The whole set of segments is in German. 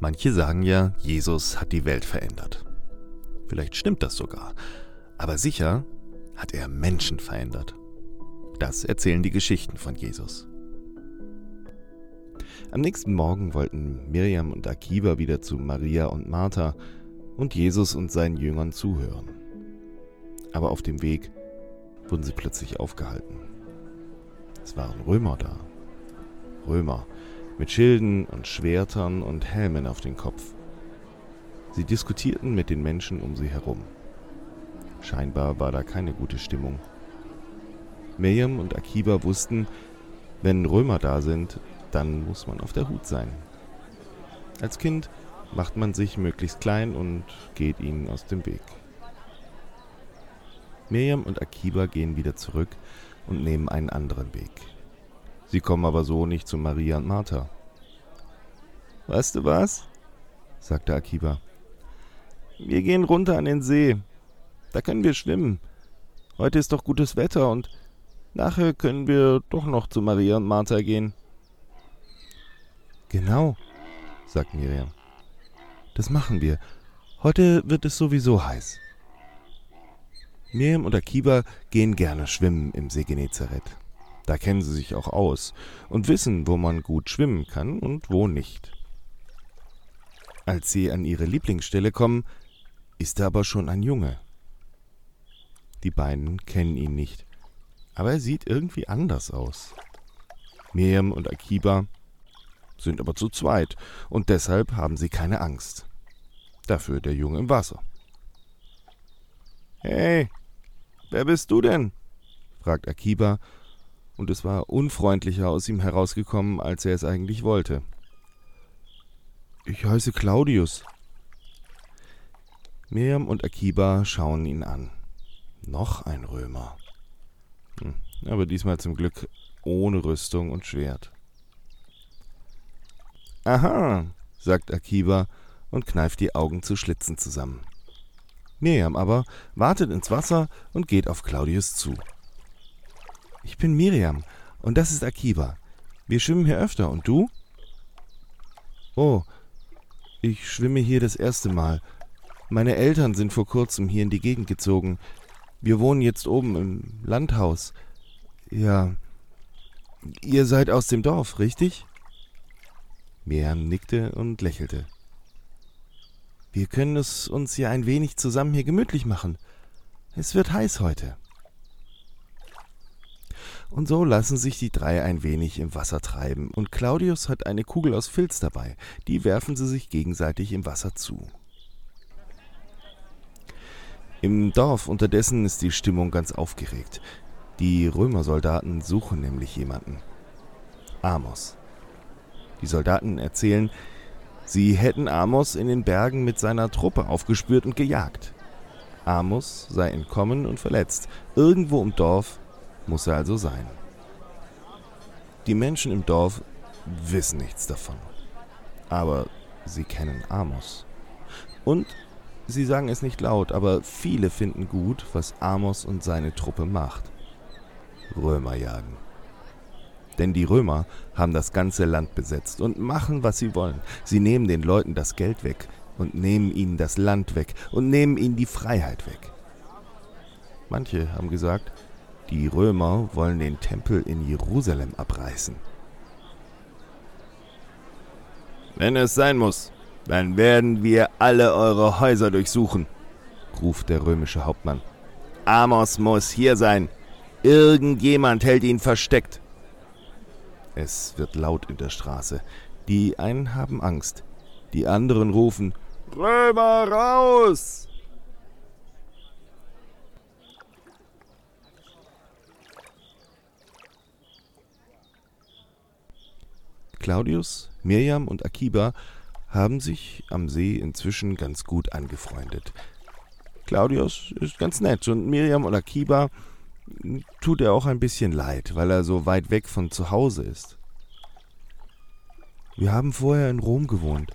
Manche sagen ja, Jesus hat die Welt verändert. Vielleicht stimmt das sogar. Aber sicher hat er Menschen verändert. Das erzählen die Geschichten von Jesus. Am nächsten Morgen wollten Miriam und Akiba wieder zu Maria und Martha und Jesus und seinen Jüngern zuhören. Aber auf dem Weg wurden sie plötzlich aufgehalten. Es waren Römer da. Römer mit Schilden und Schwertern und Helmen auf den Kopf. Sie diskutierten mit den Menschen um sie herum. Scheinbar war da keine gute Stimmung. Miriam und Akiba wussten, wenn Römer da sind, dann muss man auf der Hut sein. Als Kind macht man sich möglichst klein und geht ihnen aus dem Weg. Miriam und Akiba gehen wieder zurück und nehmen einen anderen Weg. Sie kommen aber so nicht zu Maria und Martha. Weißt du was? sagte Akiba. Wir gehen runter an den See. Da können wir schwimmen. Heute ist doch gutes Wetter und nachher können wir doch noch zu Maria und Martha gehen. Genau, sagt Miriam. Das machen wir. Heute wird es sowieso heiß. Miriam und Akiba gehen gerne schwimmen im See Genezareth. Da kennen sie sich auch aus und wissen, wo man gut schwimmen kann und wo nicht. Als sie an ihre Lieblingsstelle kommen, ist da aber schon ein Junge. Die beiden kennen ihn nicht, aber er sieht irgendwie anders aus. Miriam und Akiba sind aber zu zweit und deshalb haben sie keine Angst. Dafür der Junge im Wasser. Hey, wer bist du denn? fragt Akiba und es war unfreundlicher aus ihm herausgekommen, als er es eigentlich wollte. Ich heiße Claudius. Miriam und Akiba schauen ihn an. Noch ein Römer. Hm, aber diesmal zum Glück ohne Rüstung und Schwert. Aha, sagt Akiba und kneift die Augen zu Schlitzen zusammen. Miriam aber wartet ins Wasser und geht auf Claudius zu. Ich bin Miriam und das ist Akiba. Wir schwimmen hier öfter und du? Oh, ich schwimme hier das erste Mal. Meine Eltern sind vor kurzem hier in die Gegend gezogen. Wir wohnen jetzt oben im Landhaus. Ja. Ihr seid aus dem Dorf, richtig? Miriam nickte und lächelte. Wir können es uns ja ein wenig zusammen hier gemütlich machen. Es wird heiß heute und so lassen sich die drei ein wenig im Wasser treiben, und Claudius hat eine Kugel aus Filz dabei, die werfen sie sich gegenseitig im Wasser zu. Im Dorf unterdessen ist die Stimmung ganz aufgeregt. Die Römersoldaten suchen nämlich jemanden. Amos. Die Soldaten erzählen, sie hätten Amos in den Bergen mit seiner Truppe aufgespürt und gejagt. Amos sei entkommen und verletzt. Irgendwo im Dorf muss er also sein. Die Menschen im Dorf wissen nichts davon. Aber sie kennen Amos. Und sie sagen es nicht laut, aber viele finden gut, was Amos und seine Truppe macht. Römer jagen. Denn die Römer haben das ganze Land besetzt und machen, was sie wollen. Sie nehmen den Leuten das Geld weg und nehmen ihnen das Land weg und nehmen ihnen die Freiheit weg. Manche haben gesagt, die Römer wollen den Tempel in Jerusalem abreißen. Wenn es sein muss, dann werden wir alle eure Häuser durchsuchen, ruft der römische Hauptmann. Amos muss hier sein. Irgendjemand hält ihn versteckt. Es wird laut in der Straße. Die einen haben Angst, die anderen rufen Römer raus! Claudius, Mirjam und Akiba haben sich am See inzwischen ganz gut angefreundet. Claudius ist ganz nett und Mirjam und Akiba tut er auch ein bisschen leid, weil er so weit weg von zu Hause ist. Wir haben vorher in Rom gewohnt,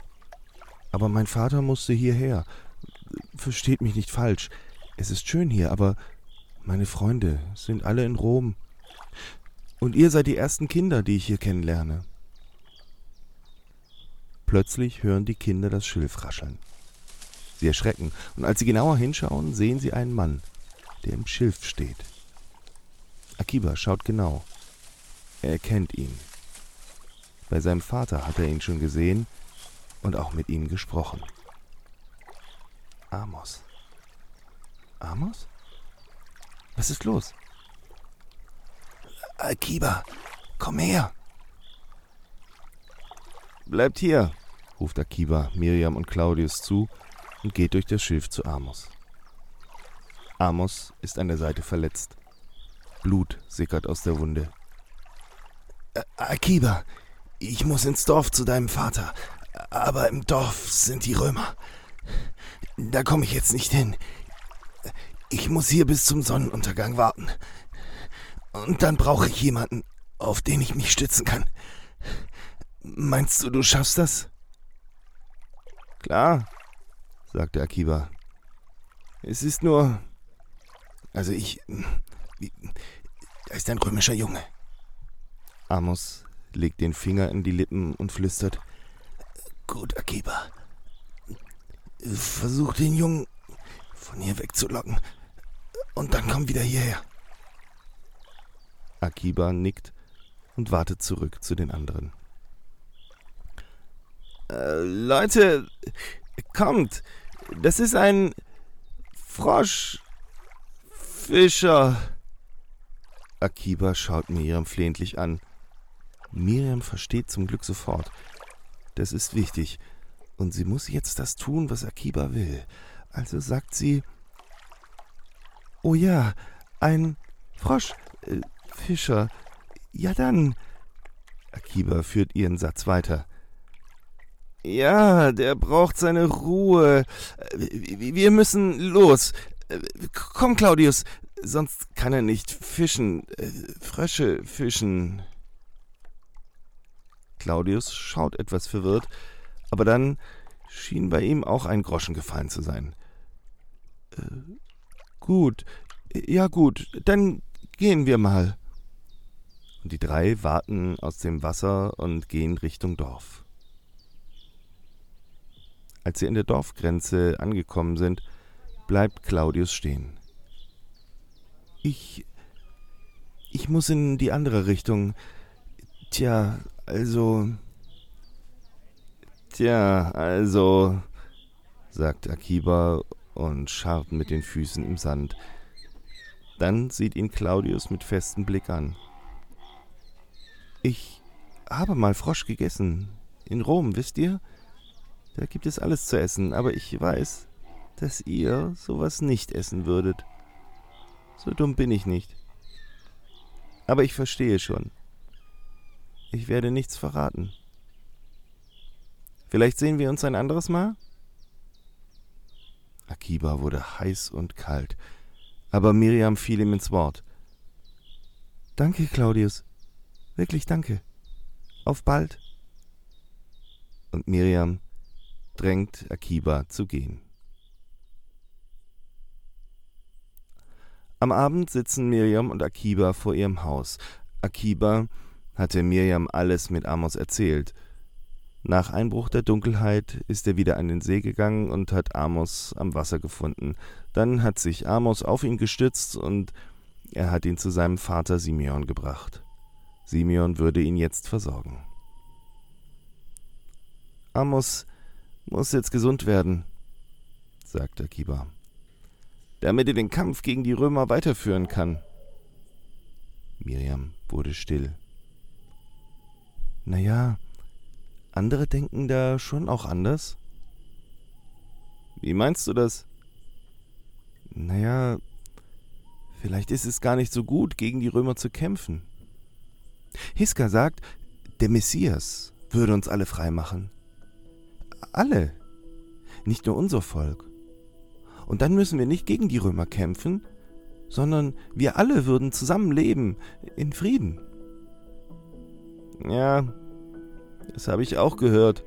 aber mein Vater musste hierher. Versteht mich nicht falsch, es ist schön hier, aber meine Freunde sind alle in Rom. Und ihr seid die ersten Kinder, die ich hier kennenlerne. Plötzlich hören die Kinder das Schilf rascheln. Sie erschrecken, und als sie genauer hinschauen, sehen sie einen Mann, der im Schilf steht. Akiba schaut genau. Er erkennt ihn. Bei seinem Vater hat er ihn schon gesehen und auch mit ihm gesprochen. Amos. Amos? Was ist los? Akiba, komm her. Bleibt hier, ruft Akiba Miriam und Claudius zu und geht durch das Schilf zu Amos. Amos ist an der Seite verletzt. Blut sickert aus der Wunde. Akiba, ich muss ins Dorf zu deinem Vater, aber im Dorf sind die Römer. Da komme ich jetzt nicht hin. Ich muss hier bis zum Sonnenuntergang warten. Und dann brauche ich jemanden, auf den ich mich stützen kann. Meinst du, du schaffst das? Klar, sagte Akiba. Es ist nur. Also ich. Da ist ein römischer Junge. Amos legt den Finger in die Lippen und flüstert. Gut, Akiba. Versuch den Jungen von hier wegzulocken. Und dann komm wieder hierher. Akiba nickt und wartet zurück zu den anderen. Äh, Leute, kommt. Das ist ein Froschfischer. Akiba schaut Miriam flehentlich an. Miriam versteht zum Glück sofort. Das ist wichtig. Und sie muss jetzt das tun, was Akiba will. Also sagt sie, Oh ja, ein Froschfischer. Äh, ja dann. Akiba führt ihren Satz weiter. Ja, der braucht seine Ruhe. Wir müssen los. Komm, Claudius, sonst kann er nicht fischen. Frösche fischen. Claudius schaut etwas verwirrt, aber dann schien bei ihm auch ein Groschen gefallen zu sein. Äh, gut, ja gut, dann gehen wir mal. Und die drei warten aus dem Wasser und gehen Richtung Dorf. Als sie an der Dorfgrenze angekommen sind, bleibt Claudius stehen. Ich. Ich muss in die andere Richtung. Tja, also. Tja, also. sagt Akiba und scharrt mit den Füßen im Sand. Dann sieht ihn Claudius mit festem Blick an. Ich habe mal Frosch gegessen. In Rom, wisst ihr? Da gibt es alles zu essen, aber ich weiß, dass ihr sowas nicht essen würdet. So dumm bin ich nicht. Aber ich verstehe schon. Ich werde nichts verraten. Vielleicht sehen wir uns ein anderes Mal? Akiba wurde heiß und kalt, aber Miriam fiel ihm ins Wort. Danke, Claudius. Wirklich danke. Auf bald. Und Miriam drängt Akiba zu gehen. Am Abend sitzen Miriam und Akiba vor ihrem Haus. Akiba hatte Miriam alles mit Amos erzählt. Nach Einbruch der Dunkelheit ist er wieder an den See gegangen und hat Amos am Wasser gefunden. Dann hat sich Amos auf ihn gestützt und er hat ihn zu seinem Vater Simeon gebracht. Simeon würde ihn jetzt versorgen. Amos muss jetzt gesund werden, sagte Akiba, damit er den Kampf gegen die Römer weiterführen kann. Miriam wurde still. Na ja, andere denken da schon auch anders. Wie meinst du das? Naja, vielleicht ist es gar nicht so gut, gegen die Römer zu kämpfen. Hiska sagt, der Messias würde uns alle frei machen. Alle. Nicht nur unser Volk. Und dann müssen wir nicht gegen die Römer kämpfen, sondern wir alle würden zusammenleben in Frieden. Ja, das habe ich auch gehört.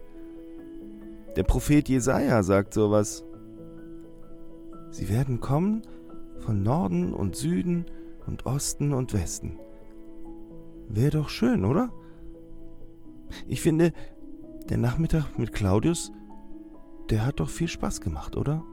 Der Prophet Jesaja sagt sowas. Sie werden kommen von Norden und Süden und Osten und Westen. Wäre doch schön, oder? Ich finde, Der Nachmittag mit Claudius, der hat doch viel Spaß gemacht, oder?